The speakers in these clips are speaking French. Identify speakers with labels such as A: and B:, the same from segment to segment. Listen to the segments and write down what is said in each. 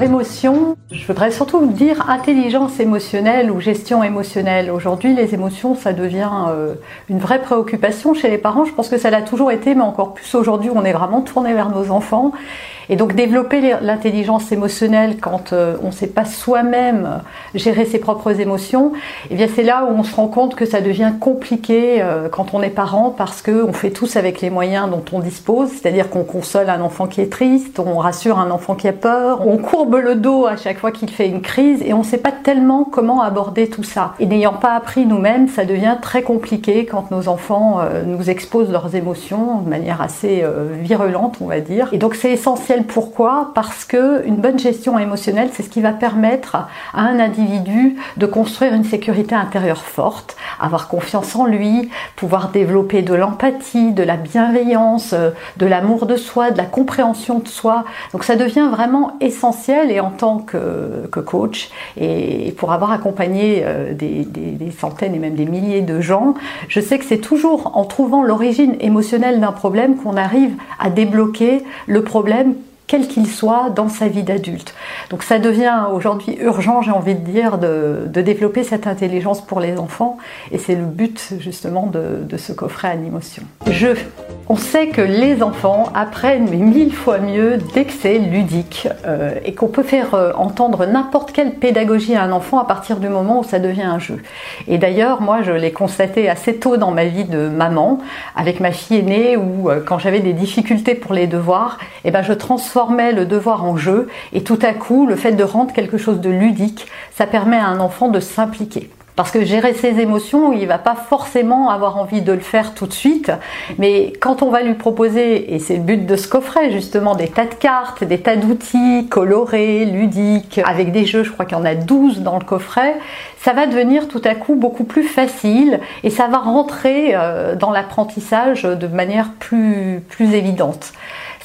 A: Émotion, je voudrais surtout dire intelligence émotionnelle ou gestion émotionnelle. Aujourd'hui, les émotions, ça devient euh, une vraie préoccupation chez les parents. Je pense que ça l'a toujours été, mais encore plus aujourd'hui, on est vraiment tourné vers nos enfants. Et donc développer l'intelligence émotionnelle quand euh, on ne sait pas soi-même gérer ses propres émotions, eh bien c'est là où on se rend compte que ça devient compliqué euh, quand on est parent parce qu'on fait tous avec les moyens dont on dispose, c'est-à-dire qu'on console un enfant qui est triste, on rassure un enfant qui a peur, on courbe le dos à chaque fois qu'il fait une crise et on ne sait pas tellement comment aborder tout ça. Et n'ayant pas appris nous-mêmes, ça devient très compliqué quand nos enfants euh, nous exposent leurs émotions de manière assez virulente, on va dire. Et donc c'est essentiel pourquoi Parce que une bonne gestion émotionnelle, c'est ce qui va permettre à un individu de construire une sécurité intérieure forte, avoir confiance en lui, pouvoir développer de l'empathie, de la bienveillance, euh, de l'amour de soi, de la compréhension de soi. Donc ça devient vraiment essentiel et en tant que, coach et pour avoir accompagné euh, des, des centaines et même des milliers de gens, je sais que c'est toujours en trouvant l'origine émotionnelle d'un problème qu'on arrive à débloquer le problème quel qu'il soit dans sa vie d'adulte. Donc ça devient aujourd'hui urgent, j'ai envie de dire, de, développer cette intelligence pour les enfants et c'est le but justement de, ce coffret Animotion. Je, on sait que les enfants apprennent mille fois mieux dès que c'est ludique euh, et qu'on peut faire euh, entendre n'importe quelle pédagogie à un enfant à partir du moment où ça devient un jeu. Et d'ailleurs, moi je l'ai constaté assez tôt dans ma vie de maman avec ma fille aînée où euh, quand j'avais des difficultés pour les devoirs, eh ben je transforme transformait le devoir en jeu et tout à coup, le fait de rendre quelque chose de ludique, ça permet à un enfant de s'impliquer. Parce que gérer ses émotions, il va pas forcément avoir envie de le faire tout de suite, mais quand on va lui proposer, et c'est le but de ce coffret justement, des tas de cartes, des tas d'outils colorés, ludiques, avec des jeux, je crois qu'il y en a 12 dans le coffret, ça va devenir tout à coup beaucoup plus facile et ça va rentrer euh, dans l'apprentissage de manière plus, plus évidente.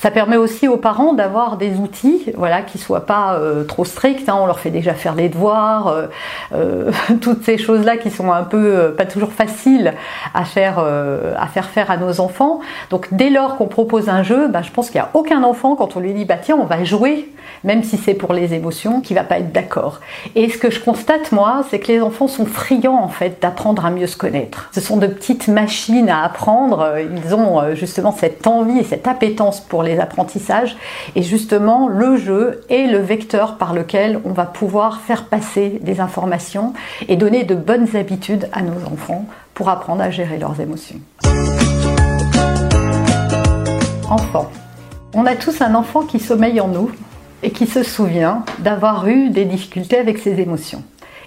A: Ça permet aussi aux parents d'avoir des outils, voilà, qui soient pas euh, trop stricts. Hein. on leur fait déjà faire les devoirs, euh, euh, toutes ces choses-là qui sont un peu pas toujours faciles à faire à faire faire à nos enfants. Donc dès lors qu'on propose un jeu, bah, je pense qu'il n'y a aucun enfant quand on lui dit bah tiens on va jouer, même si c'est pour les émotions, qui va pas être d'accord. Et ce que je constate moi, c'est que les enfants sont friands en fait d'apprendre à mieux se connaître. Ce sont de petites machines à apprendre. Ils ont justement cette envie et cette appétence pour les apprentissages. Et justement, le jeu est le vecteur par lequel on va pouvoir faire passer des informations et donner de bonnes habitudes à nos enfants pour apprendre à gérer leurs émotions. Enfant. On a tous un enfant qui sommeille en nous et qui se souvient d'avoir eu des difficultés avec ses émotions.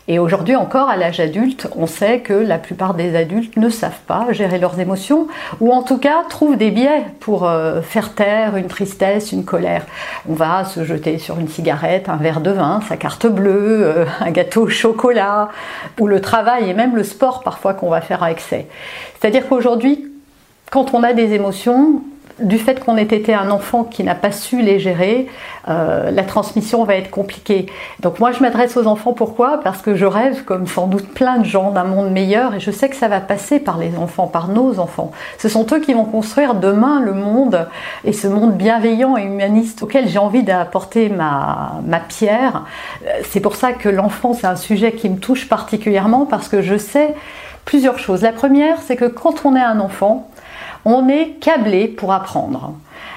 A: Et aujourd'hui encore, à l'âge adulte, on sait que la plupart des adultes ne savent pas gérer leurs émotions, ou en tout cas trouvent des biais pour euh, faire taire une tristesse, une colère. On va se jeter sur une cigarette, un verre de vin, sa carte bleue, euh, un gâteau au chocolat, ou le travail et même le sport parfois qu'on va faire à excès. C'est-à-dire qu'aujourd'hui, quand on a des émotions, du fait qu'on ait été un enfant qui n'a pas su les gérer, euh, la transmission va être compliquée. Donc moi je m'adresse aux enfants pourquoi? Parce que je rêve, comme sans doute plein de gens, d'un monde meilleur et je sais que ça va passer par les enfants, par nos enfants. Ce sont eux qui vont construire demain le monde et ce monde bienveillant et humaniste auquel j'ai envie d'apporter ma, ma pierre. C'est pour ça que l'enfant c'est un sujet qui me touche particulièrement parce que je sais plusieurs choses. La première c'est que quand on est un enfant, on est câblé pour apprendre.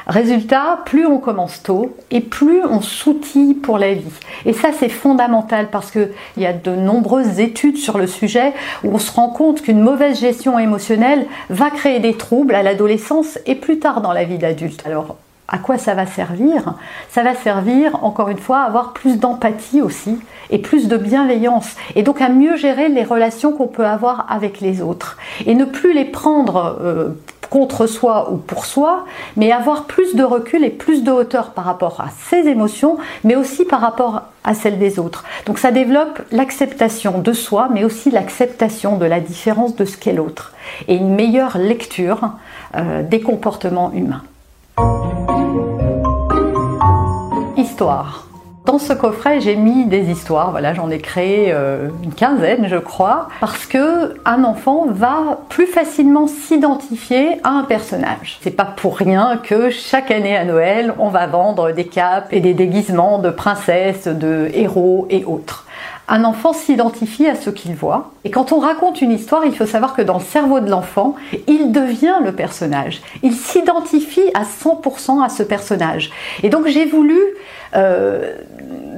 A: Résultat, plus on commence tôt et plus on s'outille pour la vie. Et ça, c'est fondamental parce qu'il y a de nombreuses études sur le sujet où on se rend compte qu'une mauvaise gestion émotionnelle va créer des troubles à l'adolescence et plus tard dans la vie d'adulte. Alors, à quoi ça va servir Ça va servir, encore une fois, à avoir plus d'empathie aussi et plus de bienveillance et donc à mieux gérer les relations qu'on peut avoir avec les autres et ne plus les prendre euh, contre soi ou pour soi, mais avoir plus de recul et plus de hauteur par rapport à ses émotions, mais aussi par rapport à celles des autres. Donc ça développe l'acceptation de soi, mais aussi l'acceptation de la différence de ce qu'est l'autre et une meilleure lecture euh, des comportements humains. Dans ce coffret, j'ai mis des histoires. Voilà, j'en ai créé euh, une quinzaine, je crois, parce que un enfant va plus facilement s'identifier à un personnage. C'est pas pour rien que chaque année à Noël, on va vendre des capes et des déguisements de princesses, de héros et autres un enfant s'identifie à ce qu'il voit. Et quand on raconte une histoire, il faut savoir que dans le cerveau de l'enfant, il devient le personnage. Il s'identifie à 100% à ce personnage. Et donc j'ai voulu euh,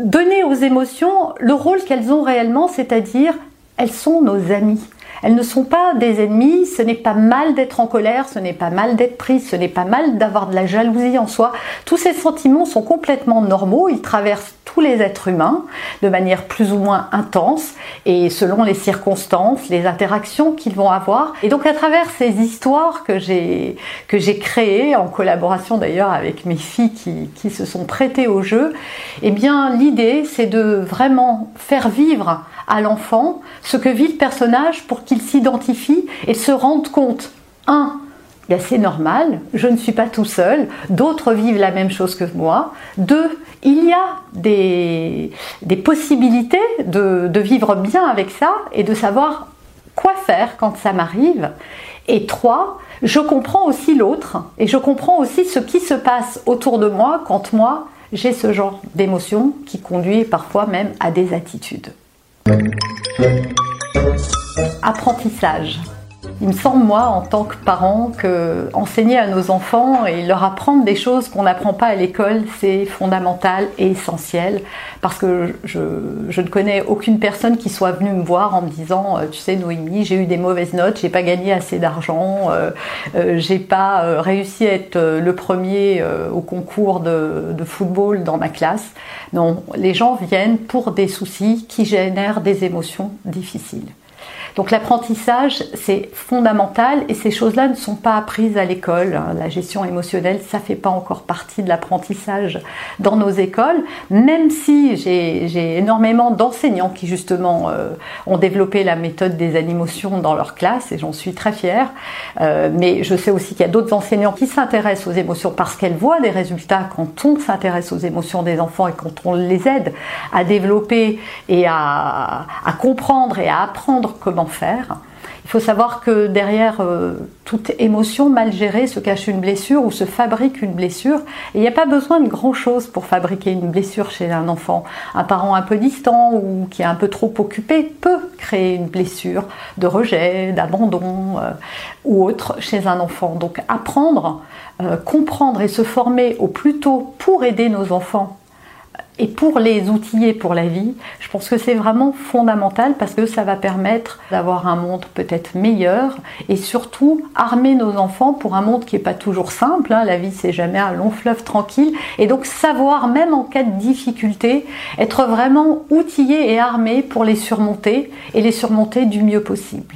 A: donner aux émotions le rôle qu'elles ont réellement, c'est-à-dire elles sont nos amies. Elles ne sont pas des ennemis, ce n'est pas mal d'être en colère, ce n'est pas mal d'être prise, ce n'est pas mal d'avoir de la jalousie en soi. Tous ces sentiments sont complètement normaux, ils traversent tous les êtres humains de manière plus ou moins intense et selon les circonstances, les interactions qu'ils vont avoir. Et donc à travers ces histoires que j'ai que j'ai créées en collaboration d'ailleurs avec mes filles qui, qui se sont prêtées au jeu, eh bien l'idée c'est de vraiment faire vivre à l'enfant ce que vit le personnage pour qu'il s'identifie et se rende compte, un, c'est normal, je ne suis pas tout seul, d'autres vivent la même chose que moi. Deux, il y a des, possibilités de, de, vivre bien avec ça et de savoir quoi faire quand ça m'arrive. Et trois, je comprends aussi l'autre et je comprends aussi ce qui se passe autour de moi quand moi j'ai ce genre d'émotion qui conduit parfois même à des attitudes. Apprentissage. Il me semble, moi, en tant que parent, que enseigner à nos enfants et leur apprendre des choses qu'on n'apprend pas à l'école, c'est fondamental et essentiel. Parce que je, ne connais aucune personne qui soit venue me voir en me disant, euh, tu sais, Noémie, j'ai eu des mauvaises notes, j'ai pas gagné assez d'argent, euh, euh, j'ai pas réussi à être le premier au concours de, de football dans ma classe. Non, les gens viennent pour des soucis qui génèrent des émotions difficiles. Donc l'apprentissage, c'est fondamental et ces choses-là ne sont pas apprises à l'école. La gestion émotionnelle, ça fait pas encore partie de l'apprentissage dans nos écoles, même si j'ai énormément d'enseignants qui justement euh, ont développé la méthode des animations dans leur classe et j'en suis très fière. Euh, mais je sais aussi qu'il y a d'autres enseignants qui s'intéressent aux émotions parce qu'elles voient des résultats quand on s'intéresse aux émotions des enfants et quand on les aide à développer et à comprendre et à apprendre comment Il faut savoir que derrière euh, toute émotion mal gérée se cache une blessure ou se fabrique une blessure. Et il n'y a pas besoin de grand-chose pour fabriquer une blessure chez un enfant. Un parent un peu distant ou qui est un peu trop occupé peut créer une blessure de rejet, d'abandon euh, ou autre chez un enfant. Donc apprendre, euh, comprendre et se former au plus tôt pour aider nos enfants et pour les outiller pour la vie, je pense que c'est vraiment fondamental parce que ça va permettre d'avoir un monde peut-être meilleur et surtout armer nos enfants pour un monde qui n'est pas toujours simple. Hein. La vie, c'est jamais un long fleuve tranquille. Et donc savoir, même en cas de difficulté, être vraiment outillé et armé pour les surmonter et les surmonter du mieux possible.